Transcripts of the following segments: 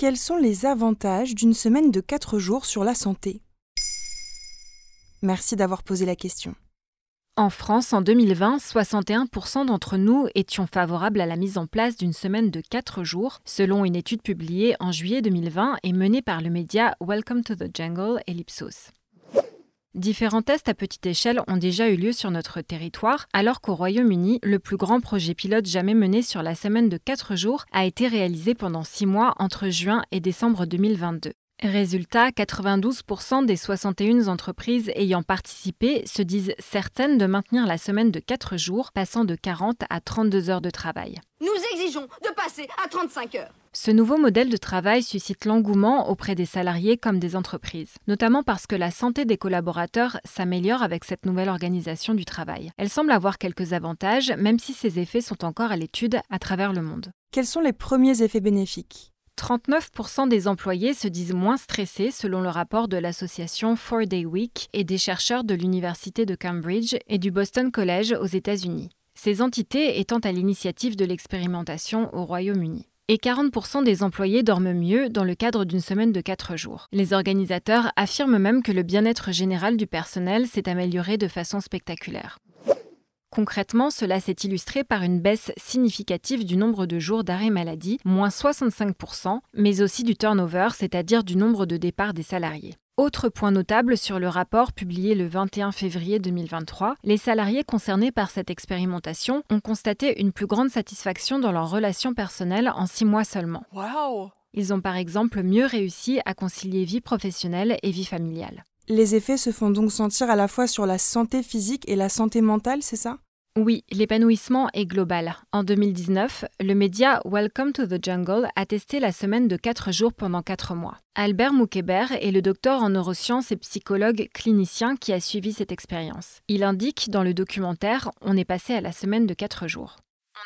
Quels sont les avantages d'une semaine de 4 jours sur la santé? Merci d'avoir posé la question. En France, en 2020, 61% d'entre nous étions favorables à la mise en place d'une semaine de 4 jours, selon une étude publiée en juillet 2020 et menée par le média Welcome to the Jungle et l'Ipsos. Différents tests à petite échelle ont déjà eu lieu sur notre territoire, alors qu'au Royaume-Uni, le plus grand projet pilote jamais mené sur la semaine de 4 jours a été réalisé pendant 6 mois entre juin et décembre 2022. Résultat, 92% des 61 entreprises ayant participé se disent certaines de maintenir la semaine de 4 jours, passant de 40 à 32 heures de travail. De passer à 35 heures. Ce nouveau modèle de travail suscite l'engouement auprès des salariés comme des entreprises, notamment parce que la santé des collaborateurs s'améliore avec cette nouvelle organisation du travail. Elle semble avoir quelques avantages, même si ces effets sont encore à l'étude à travers le monde. Quels sont les premiers effets bénéfiques? 39% des employés se disent moins stressés selon le rapport de l'association Four Day Week et des chercheurs de l'Université de Cambridge et du Boston College aux États-Unis. Ces entités étant à l'initiative de l'expérimentation au Royaume-Uni. Et 40% des employés dorment mieux dans le cadre d'une semaine de 4 jours. Les organisateurs affirment même que le bien-être général du personnel s'est amélioré de façon spectaculaire. Concrètement, cela s'est illustré par une baisse significative du nombre de jours d'arrêt maladie, moins 65%, mais aussi du turnover, c'est-à-dire du nombre de départs des salariés. Autre point notable sur le rapport publié le 21 février 2023, les salariés concernés par cette expérimentation ont constaté une plus grande satisfaction dans leurs relations personnelles en six mois seulement. Ils ont par exemple mieux réussi à concilier vie professionnelle et vie familiale. Les effets se font donc sentir à la fois sur la santé physique et la santé mentale, c'est ça? Oui, l'épanouissement est global. En 2019, le média Welcome to the Jungle a testé la semaine de 4 jours pendant 4 mois. Albert Moukébert est le docteur en neurosciences et psychologue clinicien qui a suivi cette expérience. Il indique dans le documentaire On est passé à la semaine de 4 jours.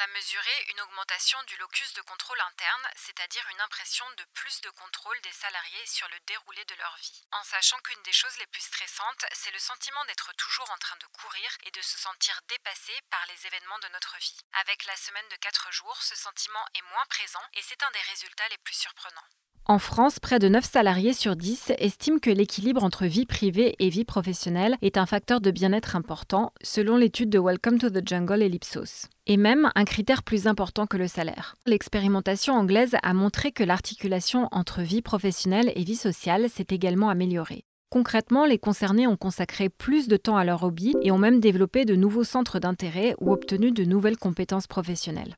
A mesuré une augmentation du locus de contrôle interne, c'est-à-dire une impression de plus de contrôle des salariés sur le déroulé de leur vie. En sachant qu'une des choses les plus stressantes, c'est le sentiment d'être toujours en train de courir et de se sentir dépassé par les événements de notre vie. Avec la semaine de 4 jours, ce sentiment est moins présent et c'est un des résultats les plus surprenants. En France, près de 9 salariés sur 10 estiment que l'équilibre entre vie privée et vie professionnelle est un facteur de bien-être important, selon l'étude de Welcome to the Jungle et l'Ipsos. Et même un critère plus important que le salaire. L'expérimentation anglaise a montré que l'articulation entre vie professionnelle et vie sociale s'est également améliorée. Concrètement, les concernés ont consacré plus de temps à leur hobby et ont même développé de nouveaux centres d'intérêt ou obtenu de nouvelles compétences professionnelles.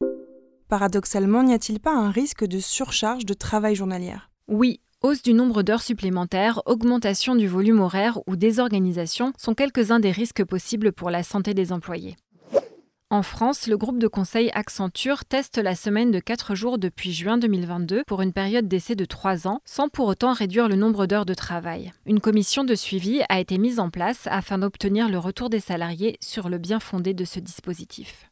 Paradoxalement, n'y a-t-il pas un risque de surcharge de travail journalière? Oui, hausse du nombre d'heures supplémentaires, augmentation du volume horaire ou désorganisation sont quelques-uns des risques possibles pour la santé des employés. En France, le groupe de conseil Accenture teste la semaine de 4 jours depuis juin 2022 pour une période d'essai de 3 ans, sans pour autant réduire le nombre d'heures de travail. Une commission de suivi a été mise en place afin d'obtenir le retour des salariés sur le bien fondé de ce dispositif.